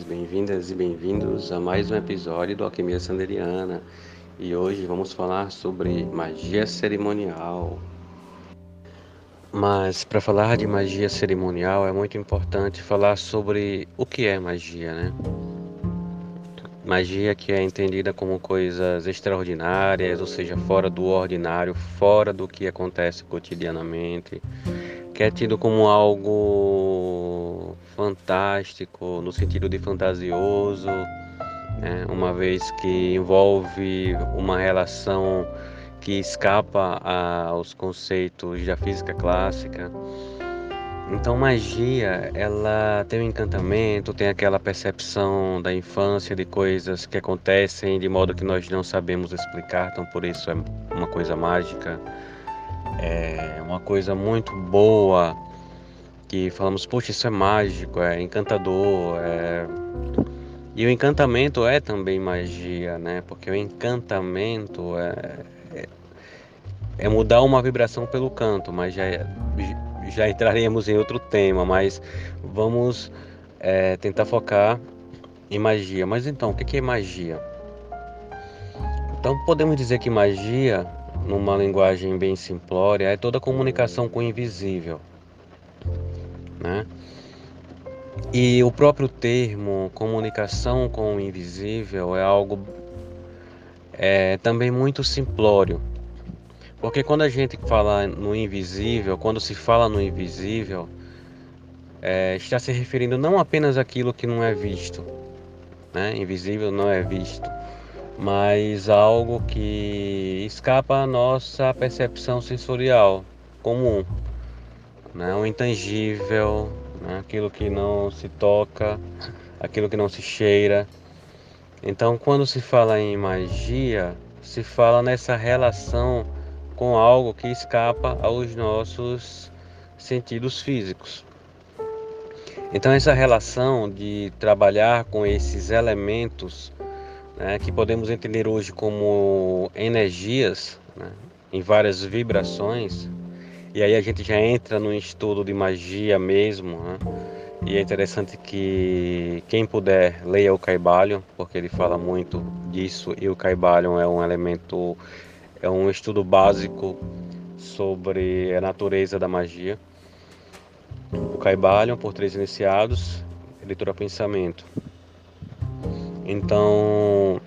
Bem-vindos, bem-vindas e bem-vindos a mais um episódio do Alquimia Sanderiana. E hoje vamos falar sobre magia cerimonial. Mas para falar de magia cerimonial é muito importante falar sobre o que é magia, né? Magia que é entendida como coisas extraordinárias, ou seja, fora do ordinário, fora do que acontece cotidianamente, que é tido como algo fantástico, no sentido de fantasioso, né? uma vez que envolve uma relação que escapa aos conceitos da física clássica. Então, magia, ela tem um encantamento, tem aquela percepção da infância de coisas que acontecem de modo que nós não sabemos explicar, então por isso é uma coisa mágica, é uma coisa muito boa que falamos, poxa, isso é mágico, é encantador, é... e o encantamento é também magia, né? Porque o encantamento é, é, é mudar uma vibração pelo canto, mas já, já entraremos em outro tema, mas vamos é, tentar focar em magia. Mas então, o que é magia? Então podemos dizer que magia, numa linguagem bem simplória, é toda comunicação com o invisível né? E o próprio termo comunicação com o invisível é algo é, também muito simplório. Porque quando a gente fala no invisível, quando se fala no invisível, é, está se referindo não apenas àquilo que não é visto, né? invisível não é visto, mas algo que escapa à nossa percepção sensorial comum né? o intangível, né? aquilo que não se toca, aquilo que não se cheira. Então, quando se fala em magia, se fala nessa relação com algo que escapa aos nossos sentidos físicos. Então, essa relação de trabalhar com esses elementos né, que podemos entender hoje como energias, né, em várias vibrações, e aí a gente já entra no estudo de magia mesmo, né? E é interessante que quem puder leia o Caibalion, porque ele fala muito disso e o Caibalion é um elemento, é um estudo básico sobre a natureza da magia. O Caibalion, por três iniciados, leitura pensamento. Então,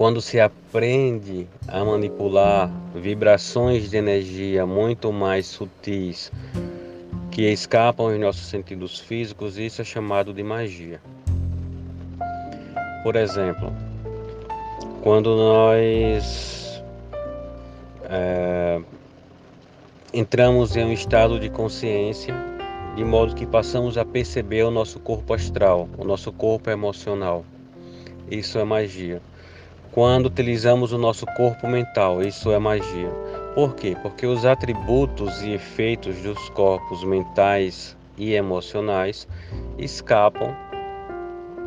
quando se aprende a manipular vibrações de energia muito mais sutis que escapam aos nossos sentidos físicos, isso é chamado de magia. Por exemplo, quando nós é, entramos em um estado de consciência, de modo que passamos a perceber o nosso corpo astral, o nosso corpo emocional. Isso é magia quando utilizamos o nosso corpo mental. Isso é magia. Por quê? Porque os atributos e efeitos dos corpos mentais e emocionais escapam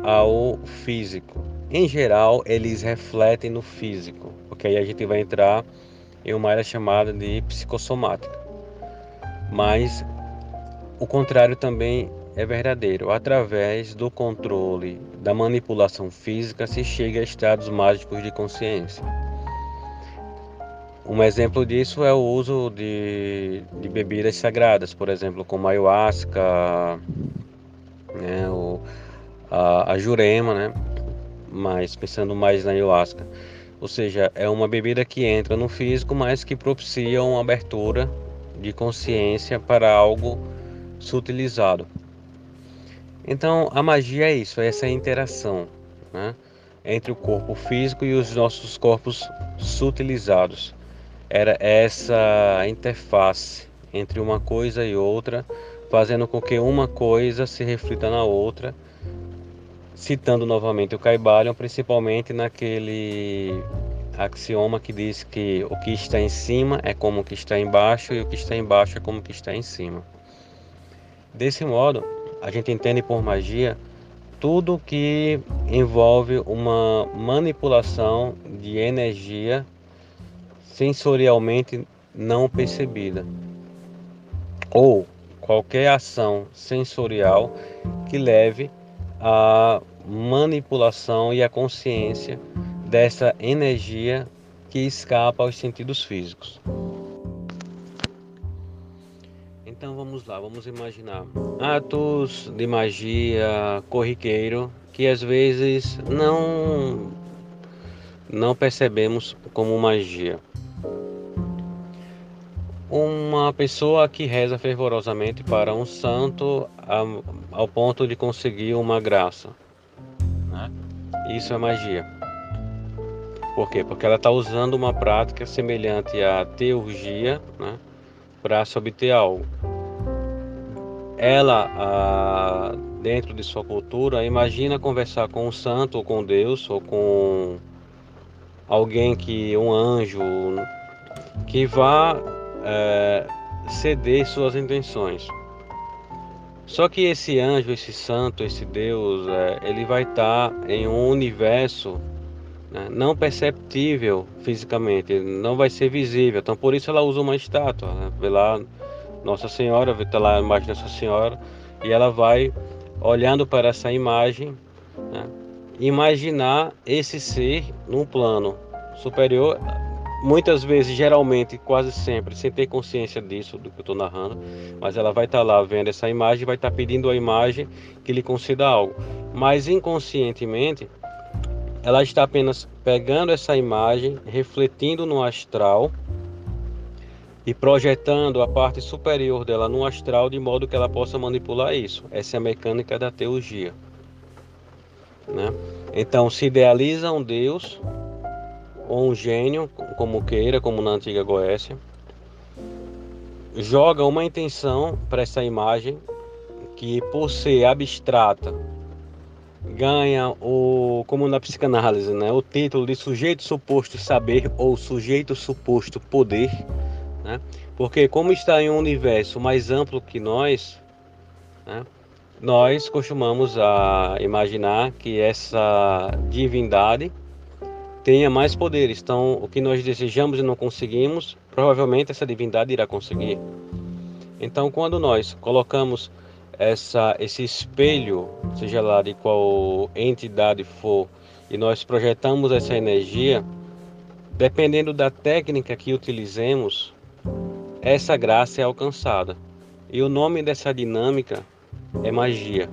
ao físico. Em geral, eles refletem no físico, porque aí a gente vai entrar em uma área chamada de psicossomática. Mas o contrário também é verdadeiro. Através do controle da manipulação física se chega a estados mágicos de consciência. Um exemplo disso é o uso de, de bebidas sagradas, por exemplo, como a ayahuasca, né, a, a jurema, né, mas pensando mais na ayahuasca. Ou seja, é uma bebida que entra no físico, mas que propicia uma abertura de consciência para algo sutilizado. Então, a magia é isso, é essa interação né, entre o corpo físico e os nossos corpos sutilizados. Era essa interface entre uma coisa e outra, fazendo com que uma coisa se reflita na outra, citando novamente o Caibalion, principalmente naquele axioma que diz que o que está em cima é como o que está embaixo e o que está embaixo é como o que está em cima. Desse modo, a gente entende por magia tudo que envolve uma manipulação de energia sensorialmente não percebida ou qualquer ação sensorial que leve à manipulação e à consciência dessa energia que escapa aos sentidos físicos. Vamos lá, vamos imaginar atos de magia corriqueiro que às vezes não não percebemos como magia. Uma pessoa que reza fervorosamente para um santo ao ponto de conseguir uma graça. Né? Isso é magia. Por quê? Porque ela está usando uma prática semelhante à teurgia né, para se obter algo. Ela, a, dentro de sua cultura, imagina conversar com um santo, ou com Deus, ou com alguém que, um anjo, que vá é, ceder suas intenções. Só que esse anjo, esse santo, esse Deus, é, ele vai estar em um universo né, não perceptível fisicamente, não vai ser visível. Então por isso ela usa uma estátua, né? lá Nossa Senhora, vê tá lá a imagem Nossa Senhora e ela vai olhando para essa imagem, né, imaginar esse ser num plano superior, muitas vezes, geralmente, quase sempre, sem ter consciência disso, do que eu estou narrando, mas ela vai estar lá vendo essa imagem, vai estar pedindo a imagem que lhe conceda algo. Mas inconscientemente, ela está apenas pegando essa imagem, refletindo no astral e projetando a parte superior dela no astral de modo que ela possa manipular isso. Essa é a mecânica da teurgia. Né? Então se idealiza um Deus ou um gênio, como queira, como na antiga Goécia, joga uma intenção para essa imagem que por ser abstrata ganha o, como na psicanálise, né, o título de sujeito suposto saber ou sujeito suposto poder, né? Porque como está em um universo mais amplo que nós, né, nós costumamos a imaginar que essa divindade tenha mais poderes. Então, o que nós desejamos e não conseguimos, provavelmente essa divindade irá conseguir. Então, quando nós colocamos essa, esse espelho, seja lá de qual entidade for, e nós projetamos essa energia, dependendo da técnica que utilizemos, essa graça é alcançada. E o nome dessa dinâmica é magia.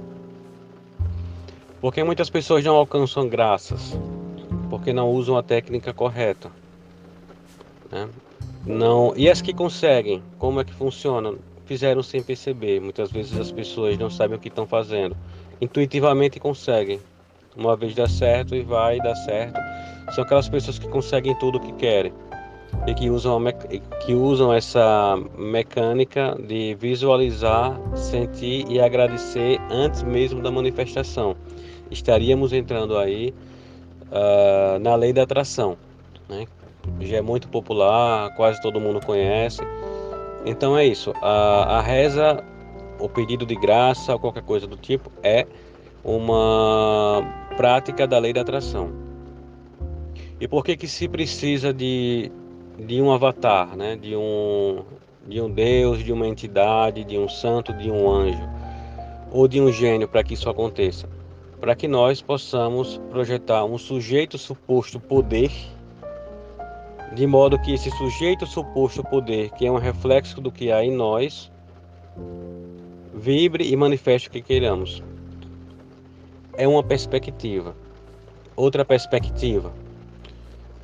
Porque muitas pessoas não alcançam graças, porque não usam a técnica correta. Né? Não, e as que conseguem, como é que funciona? fizeram sem perceber. Muitas vezes as pessoas não sabem o que estão fazendo. Intuitivamente conseguem. Uma vez dá certo e vai dar certo. São aquelas pessoas que conseguem tudo o que querem e que usam, que usam essa mecânica de visualizar, sentir e agradecer antes mesmo da manifestação. Estaríamos entrando aí uh, na lei da atração, né? já é muito popular, quase todo mundo conhece. Então é isso. A, a reza, o pedido de graça ou qualquer coisa do tipo é uma prática da lei da atração. E por que que se precisa de, de um avatar, né? De um de um Deus, de uma entidade, de um santo, de um anjo ou de um gênio para que isso aconteça? Para que nós possamos projetar um sujeito suposto poder de modo que esse sujeito suposto poder, que é um reflexo do que há em nós, vibre e manifeste o que queiramos. É uma perspectiva. Outra perspectiva.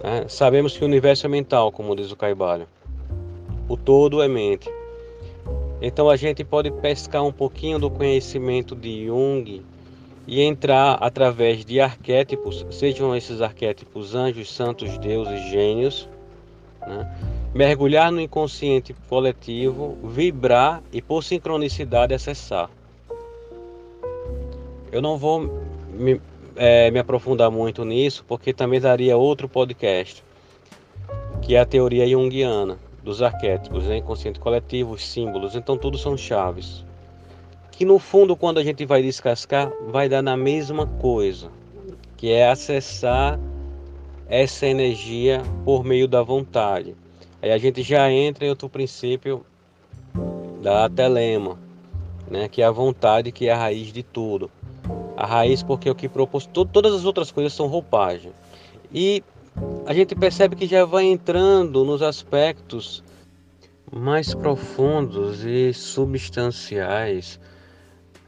Né? Sabemos que o universo é mental, como diz o Caibalion. O todo é mente. Então a gente pode pescar um pouquinho do conhecimento de Jung e entrar através de arquétipos, sejam esses arquétipos anjos, santos, deuses, gênios, né? mergulhar no inconsciente coletivo, vibrar e por sincronicidade acessar. Eu não vou me, é, me aprofundar muito nisso, porque também daria outro podcast, que é a teoria junguiana dos arquétipos, né? inconsciente coletivo, os símbolos, então tudo são chaves. Que no fundo, quando a gente vai descascar, vai dar na mesma coisa, que é acessar essa energia por meio da vontade. Aí a gente já entra em outro princípio da telema, né? que é a vontade, que é a raiz de tudo. A raiz, porque é o que propôs, todas as outras coisas são roupagem. E a gente percebe que já vai entrando nos aspectos mais profundos e substanciais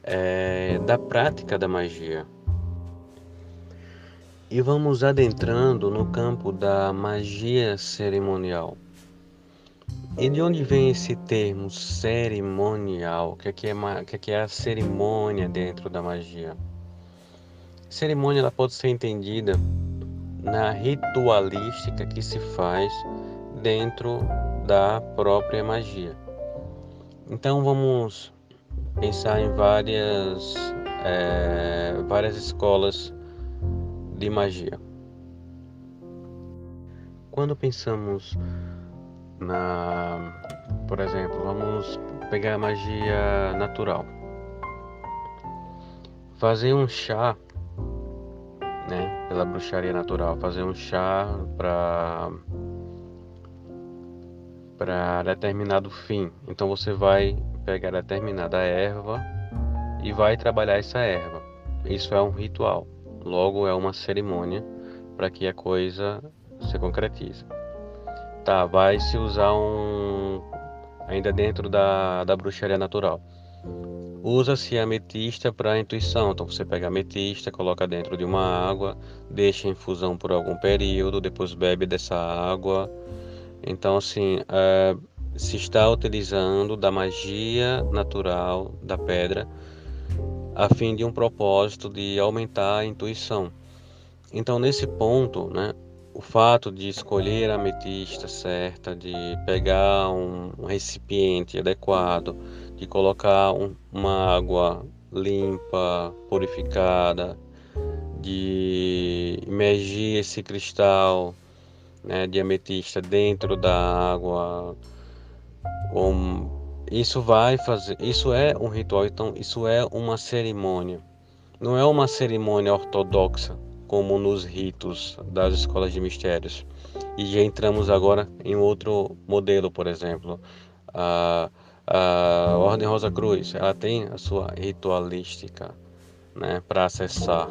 é, da prática da magia. E vamos adentrando no campo da magia cerimonial. E de onde vem esse termo cerimonial? O que é, que é, que é, que é a cerimônia dentro da magia? Cerimônia ela pode ser entendida na ritualística que se faz dentro da própria magia. Então vamos pensar em várias, é, várias escolas de magia. Quando pensamos na, por exemplo, vamos pegar a magia natural. Fazer um chá pela bruxaria natural, fazer um chá para para determinado fim. Então você vai pegar determinada erva e vai trabalhar essa erva. Isso é um ritual, logo é uma cerimônia para que a coisa se concretize. Tá, vai se usar um ainda dentro da, da bruxaria natural Usa-se ametista para intuição. Então você pega ametista, coloca dentro de uma água, deixa em infusão por algum período, depois bebe dessa água. Então assim, é, se está utilizando da magia natural da pedra a fim de um propósito de aumentar a intuição. Então nesse ponto, né, o fato de escolher a ametista certa, de pegar um recipiente adequado, de colocar um, uma água limpa, purificada, de imergir esse cristal né, de ametista dentro da água. Um, isso vai fazer, isso é um ritual, então isso é uma cerimônia. Não é uma cerimônia ortodoxa como nos ritos das escolas de mistérios. E já entramos agora em outro modelo, por exemplo, a a Ordem Rosa Cruz, ela tem a sua ritualística, né, para acessar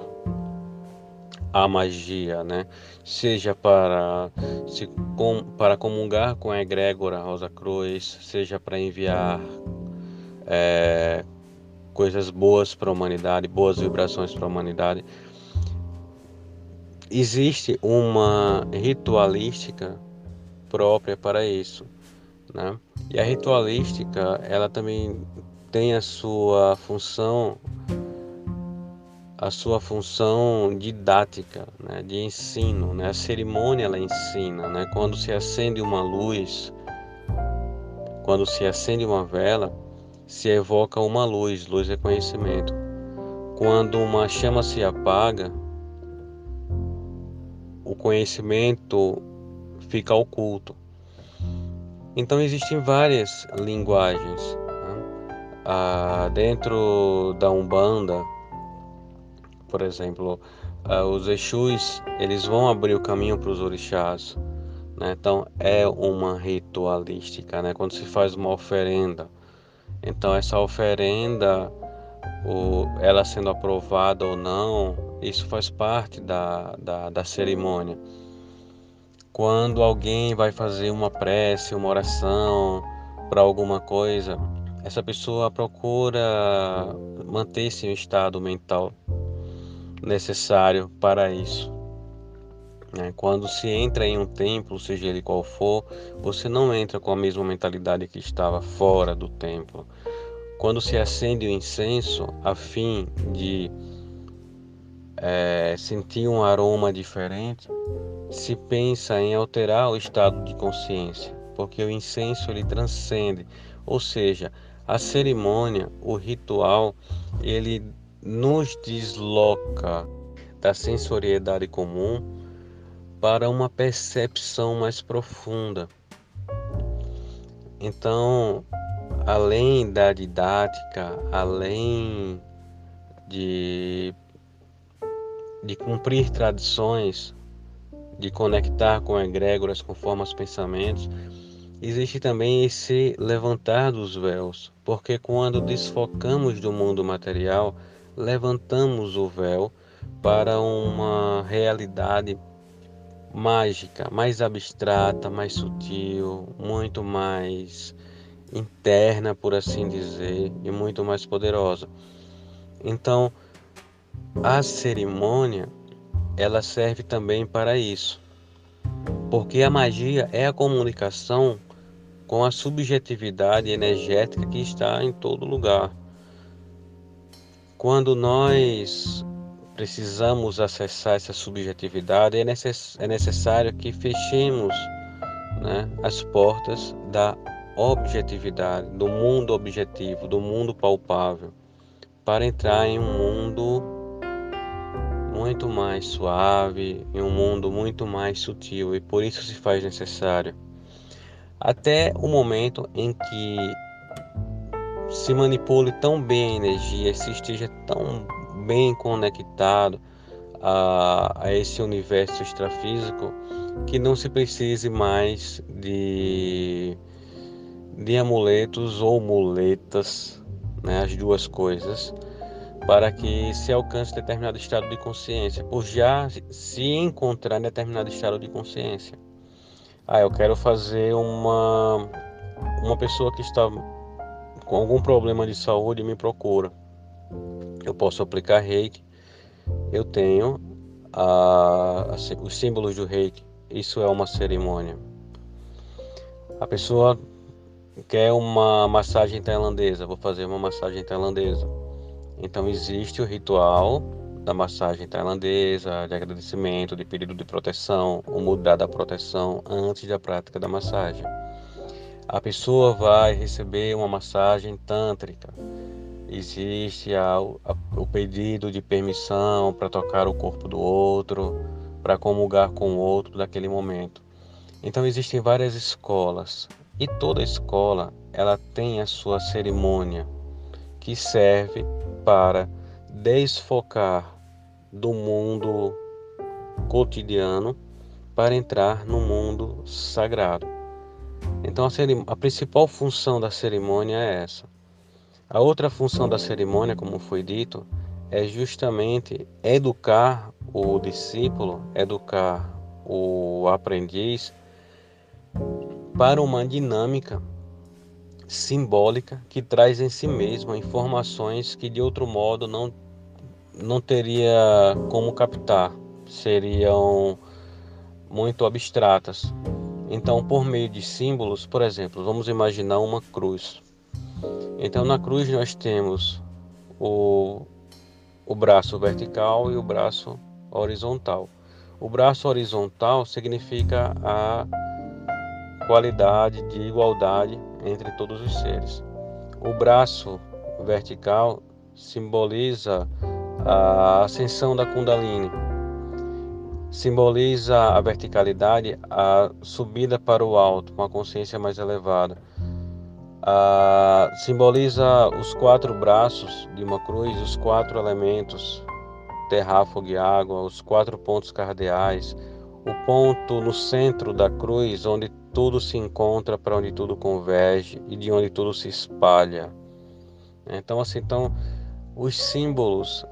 a magia, né? Seja para se com, para comungar com a egrégora Rosa Cruz, seja para enviar é, coisas boas para a humanidade, boas vibrações para a humanidade. Existe uma ritualística própria para isso, né? E a ritualística, ela também tem a sua função a sua função didática, né, de ensino, né? A cerimônia ela ensina, né? Quando se acende uma luz, quando se acende uma vela, se evoca uma luz, luz é conhecimento. Quando uma chama se apaga, o conhecimento fica oculto. Então existem várias linguagens. Né? Ah, dentro da Umbanda, por exemplo, ah, os Exus eles vão abrir o caminho para os orixás. Né? Então é uma ritualística, né? quando se faz uma oferenda. Então essa oferenda, o, ela sendo aprovada ou não, isso faz parte da, da, da cerimônia quando alguém vai fazer uma prece, uma oração para alguma coisa, essa pessoa procura manter-se em um estado mental necessário para isso. Né? Quando se entra em um templo, seja ele qual for, você não entra com a mesma mentalidade que estava fora do templo. Quando se acende o incenso a fim de é, sentir um aroma diferente, se pensa em alterar o estado de consciência, porque o incenso ele transcende, ou seja, a cerimônia, o ritual, ele nos desloca da sensoriedade comum para uma percepção mais profunda. Então, além da didática, além de, de cumprir tradições, de conectar com egrégoras conforme os pensamentos, existe também esse levantar dos véus, porque quando desfocamos do mundo material, levantamos o véu para uma realidade mágica, mais abstrata, mais sutil, muito mais interna, por assim dizer, e muito mais poderosa. Então, a cerimônia ela serve também para isso. Porque a magia é a comunicação com a subjetividade energética que está em todo lugar. Quando nós precisamos acessar essa subjetividade, é, necess é necessário que fechemos né, as portas da objetividade, do mundo objetivo, do mundo palpável, para entrar em um mundo muito mais suave, em um mundo muito mais sutil e por isso se faz necessário. Até o momento em que se manipule tão bem a energia, se esteja tão bem conectado a, a esse universo extrafísico, que não se precise mais de, de amuletos ou muletas, né, as duas coisas, para que se alcance determinado estado de consciência, por já se encontrar em determinado estado de consciência. Ah, eu quero fazer uma uma pessoa que está com algum problema de saúde me procura. Eu posso aplicar reiki. Eu tenho a, a, os símbolos do reiki. Isso é uma cerimônia. A pessoa quer uma massagem tailandesa. Vou fazer uma massagem tailandesa então existe o ritual da massagem tailandesa, de agradecimento, de pedido de proteção, ou mudar da proteção antes da prática da massagem. A pessoa vai receber uma massagem tântrica. Existe a, a, o pedido de permissão para tocar o corpo do outro, para comungar com o outro naquele momento. Então existem várias escolas e toda escola ela tem a sua cerimônia que serve para desfocar do mundo cotidiano para entrar no mundo sagrado. Então a, a, principal função da cerimônia é essa. A outra função da cerimônia, como foi dito, é justamente educar o discípulo, educar o aprendiz para uma dinâmica simbólica que traz em si mesma informações que de outro modo não, não teria como captar, seriam muito abstratas. Então, por meio de símbolos, por exemplo, vamos imaginar uma cruz. Então, na cruz nós temos o, o braço vertical e o braço horizontal. O braço horizontal significa a qualidade de igualdade entre todos os seres. O braço vertical simboliza a ascensão da Kundalini, simboliza a verticalidade, a subida para o alto, com a consciência mais elevada. simboliza os quatro braços de uma cruz, os quatro elementos terra, fogo e água, os quatro pontos cardeais, o ponto no centro da cruz onde tudo se encontra, para onde tudo converge e de onde tudo se espalha. Então, assim, então, os símbolos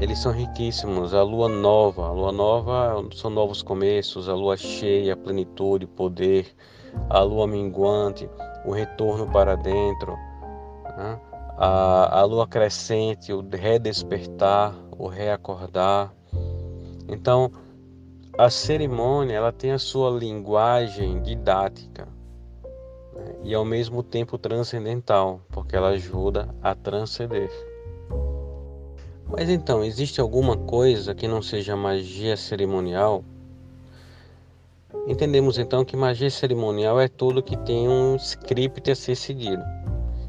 eles são riquíssimos. A lua nova, a lua nova são novos começos, a lua cheia, plenitude, poder, a lua minguante, o retorno para dentro, né? a, a lua crescente, o redespertar, o reacordar. Então, a cerimônia ela tem a sua linguagem didática né? e ao mesmo tempo transcendental, porque ela ajuda a transcender. Mas então, existe alguma coisa que não seja magia cerimonial? Entendemos então que magia cerimonial é tudo que tem um script a ser seguido,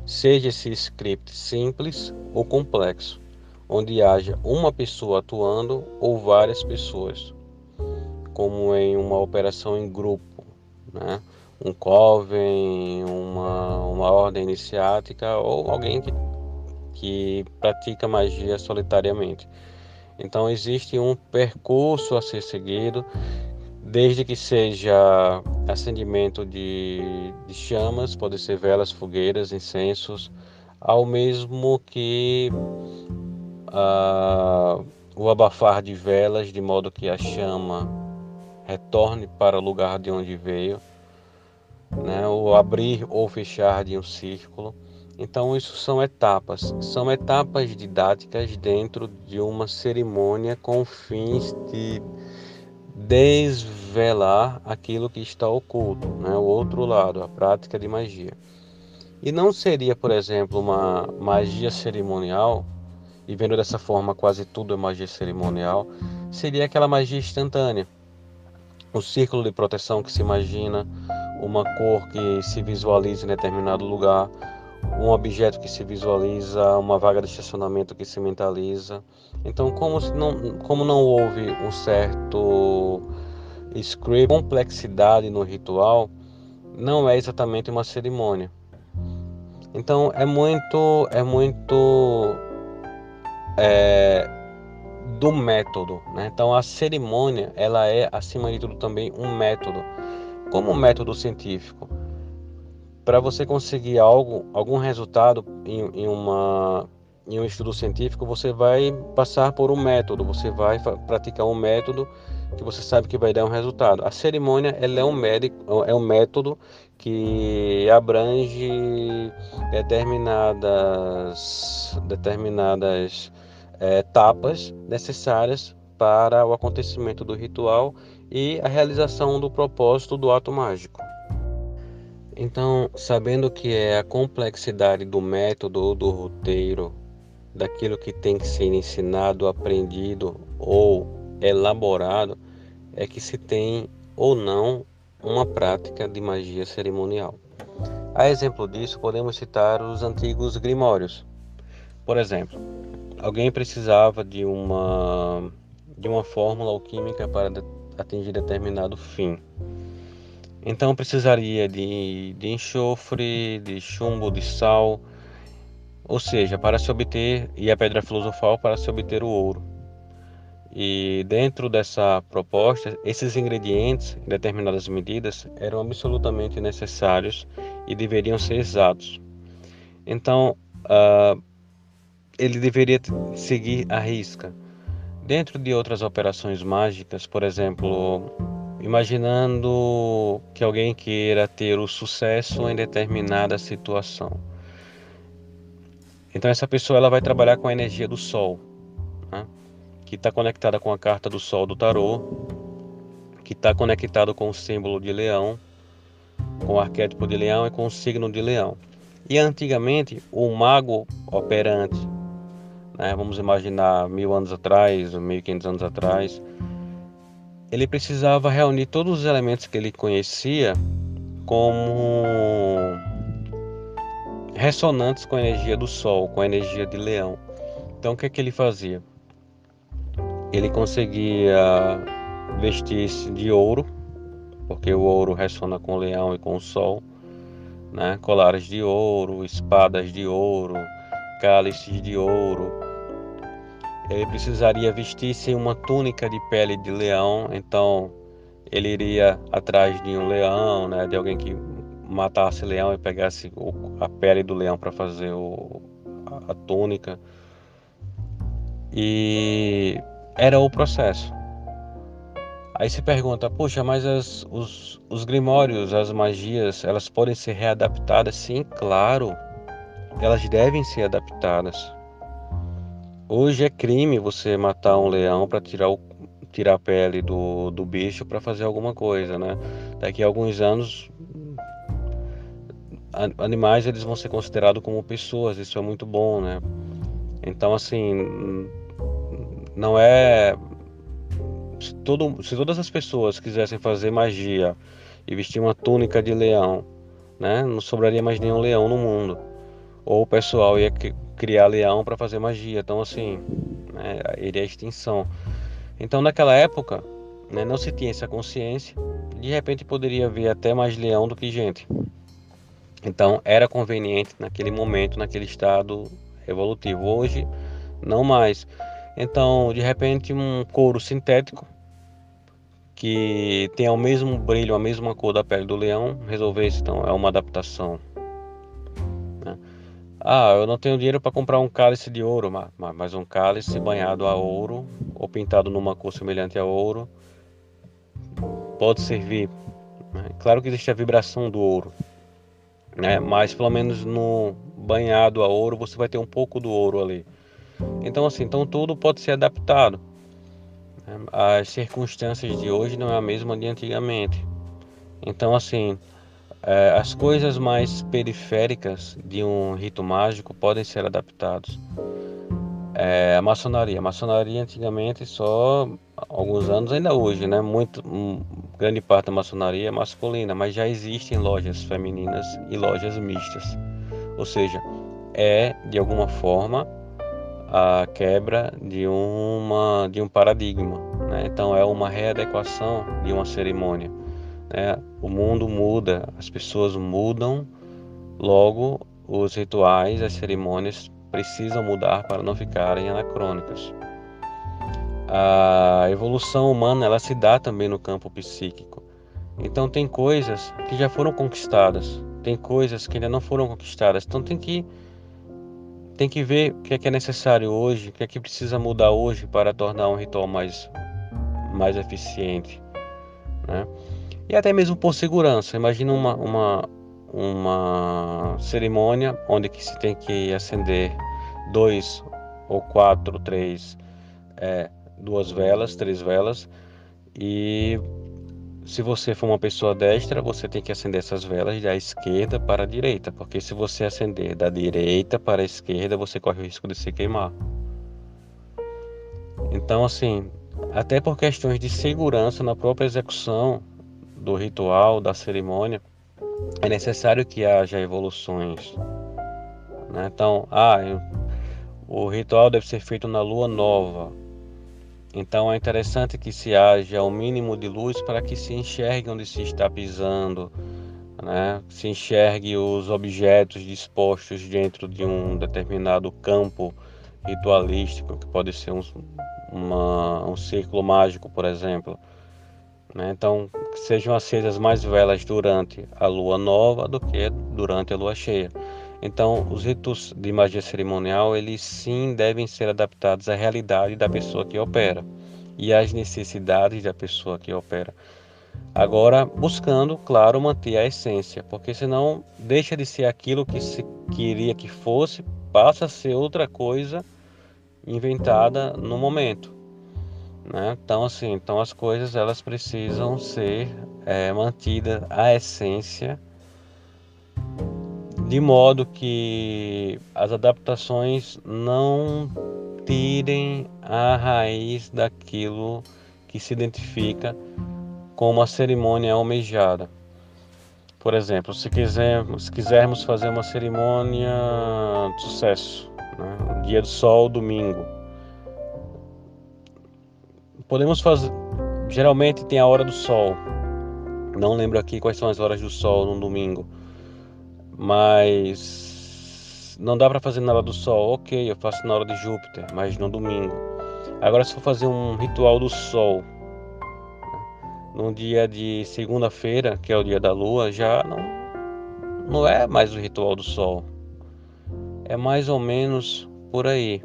seja esse script simples ou complexo, onde haja uma pessoa atuando ou várias pessoas como em uma operação em grupo, né? um coven, uma, uma ordem iniciática ou alguém que, que pratica magia solitariamente. Então existe um percurso a ser seguido, desde que seja acendimento de, de chamas, pode ser velas, fogueiras, incensos, ao mesmo que uh, o abafar de velas, de modo que a chama retorne para o lugar de onde veio, né? o abrir ou fechar de um círculo. Então, isso são etapas, são etapas didáticas dentro de uma cerimônia com fins de desvelar aquilo que está oculto, né? o outro lado, a prática de magia. E não seria, por exemplo, uma magia cerimonial, e vendo dessa forma quase tudo é magia cerimonial, seria aquela magia instantânea, o círculo de proteção que se imagina, uma cor que se visualiza em determinado lugar, um objeto que se visualiza, uma vaga de estacionamento que se mentaliza. Então, como não, como não houve um certo script, complexidade no ritual, não é exatamente uma cerimônia. Então, é muito, é muito é, do método. Né? Então a cerimônia ela é acima de tudo também um método, como um método científico. Para você conseguir algo, algum resultado em, em, uma, em um estudo científico, você vai passar por um método, você vai praticar um método que você sabe que vai dar um resultado. A cerimônia ela é um médico, é um método que abrange determinadas determinadas etapas necessárias para o acontecimento do ritual e a realização do propósito do ato mágico. Então, sabendo que é a complexidade do método ou do roteiro, daquilo que tem que ser ensinado, aprendido ou elaborado, é que se tem ou não uma prática de magia cerimonial. A exemplo disso, podemos citar os antigos grimórios. Por exemplo, alguém precisava de uma de uma fórmula alquímica para atingir determinado fim. Então precisaria de, de enxofre, de chumbo, de sal, ou seja, para se obter e a pedra filosofal para se obter o ouro. E dentro dessa proposta, esses ingredientes, em determinadas medidas, eram absolutamente necessários e deveriam ser exatos. Então, uh, ele deveria seguir a risca. Dentro de outras operações mágicas, por exemplo, imaginando que alguém queira ter o sucesso em determinada situação. Então essa pessoa ela vai trabalhar com a energia do Sol, né? que está conectada com a carta do Sol do tarô, que está conectado com o símbolo de Leão, com o arquétipo de Leão e com o signo de Leão. E antigamente o mago operante né, vamos imaginar mil anos atrás, e quinhentos anos atrás, ele precisava reunir todos os elementos que ele conhecia como ressonantes com a energia do Sol, com a energia de Leão. Então o que é que ele fazia? Ele conseguia vestir-se de ouro, porque o ouro ressona com o leão e com o sol, né? colares de ouro, espadas de ouro, cálices de ouro, ele precisaria vestir-se uma túnica de pele de leão, então ele iria atrás de um leão, né, de alguém que matasse leão e pegasse a pele do leão para fazer o, a, a túnica. E era o processo. Aí se pergunta, puxa, mas as, os, os grimórios, as magias, elas podem ser readaptadas? Sim, claro, elas devem ser adaptadas. Hoje é crime você matar um leão para tirar tirar a pele do, do bicho para fazer alguma coisa, né? Daqui a alguns anos animais eles vão ser considerados como pessoas, isso é muito bom, né? Então assim, não é se, todo, se todas as pessoas quisessem fazer magia e vestir uma túnica de leão, né? Não sobraria mais nenhum leão no mundo. Ou o pessoal ia criar leão para fazer magia. Então assim, né, iria a extinção. Então naquela época, né, não se tinha essa consciência. De repente poderia haver até mais leão do que gente. Então era conveniente naquele momento, naquele estado evolutivo. Hoje não mais. Então, de repente, um couro sintético que tem o mesmo brilho, a mesma cor da pele do leão, resolver isso então é uma adaptação. Né? Ah, eu não tenho dinheiro para comprar um cálice de ouro, mas um cálice banhado a ouro ou pintado numa cor semelhante a ouro pode servir. Né? Claro que existe a vibração do ouro, né? mas pelo menos no banhado a ouro você vai ter um pouco do ouro ali. Então assim, então tudo pode ser adaptado. As circunstâncias de hoje não é a mesma de antigamente. Então assim, as coisas mais periféricas de um rito mágico podem ser adaptadas. É, a maçonaria, a maçonaria antigamente só alguns anos ainda hoje, né? Muito grande parte da maçonaria é masculina, mas já existem lojas femininas e lojas mistas. Ou seja, é de alguma forma a quebra de uma de um paradigma, né? Então é uma readequação de uma cerimônia. Né? O mundo muda, as pessoas mudam, logo os rituais, as cerimônias precisam mudar para não ficarem anacrônicas a evolução humana ela se dá também no campo psíquico. Então tem coisas que já foram conquistadas, tem coisas que ainda não foram conquistadas. Então tem que tem que ver o que é que é necessário hoje, o que é que precisa mudar hoje para tornar um ritual mais mais eficiente, né? E até mesmo por segurança. Imagina uma uma uma cerimônia onde que se tem que acender dois ou quatro, três é, duas velas, três velas. E se você for uma pessoa destra, você tem que acender essas velas da esquerda para a direita, porque se você acender da direita para a esquerda, você corre o risco de se queimar. Então, assim, até por questões de segurança na própria execução do ritual, da cerimônia, é necessário que haja evoluções. Né? Então, ah, o ritual deve ser feito na lua nova. Então é interessante que se haja o um mínimo de luz para que se enxergue onde se está pisando, né? se enxergue os objetos dispostos dentro de um determinado campo ritualístico, que pode ser um, uma, um círculo mágico, por exemplo. Né? Então, sejam acesas mais velas durante a lua nova do que durante a lua cheia. Então, os ritos de magia cerimonial, eles sim devem ser adaptados à realidade da pessoa que opera e às necessidades da pessoa que opera. Agora, buscando, claro, manter a essência, porque senão deixa de ser aquilo que se queria que fosse, passa a ser outra coisa inventada no momento. Né? Então, assim, então as coisas elas precisam ser é, mantidas a essência de modo que as adaptações não tirem a raiz daquilo que se identifica como a cerimônia almejada. Por exemplo, se quisermos, se quisermos fazer uma cerimônia de sucesso, né? dia do sol, domingo, podemos fazer. Geralmente tem a hora do sol. Não lembro aqui quais são as horas do sol no domingo mas não dá para fazer na hora do sol. Ok, eu faço na hora de Júpiter, mas no domingo. Agora, se for fazer um ritual do sol no dia de segunda-feira, que é o dia da lua, já não, não é mais o ritual do sol. É mais ou menos por aí.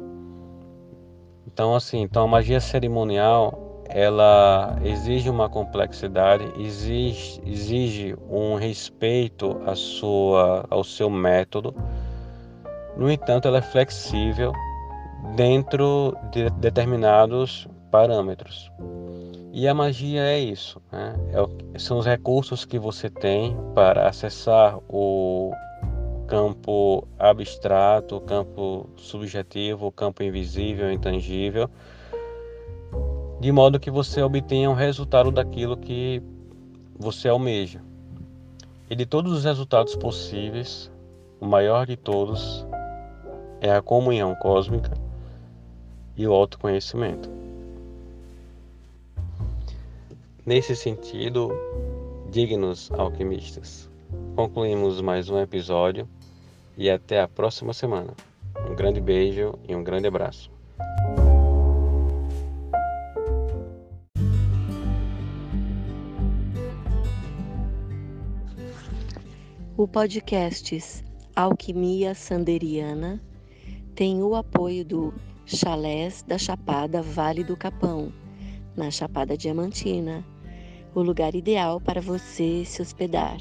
Então, assim, então a magia cerimonial ela exige uma complexidade, exige, exige um respeito à sua, ao seu método. No entanto, ela é flexível dentro de determinados parâmetros. E a magia é isso, né? é, são os recursos que você tem para acessar o campo abstrato, campo subjetivo, campo invisível, intangível, de modo que você obtenha um resultado daquilo que você almeja. E de todos os resultados possíveis, o maior de todos é a comunhão cósmica e o autoconhecimento. Nesse sentido, dignos alquimistas, concluímos mais um episódio e até a próxima semana. Um grande beijo e um grande abraço. O podcast Alquimia Sanderiana tem o apoio do Chalés da Chapada Vale do Capão, na Chapada Diamantina, o lugar ideal para você se hospedar.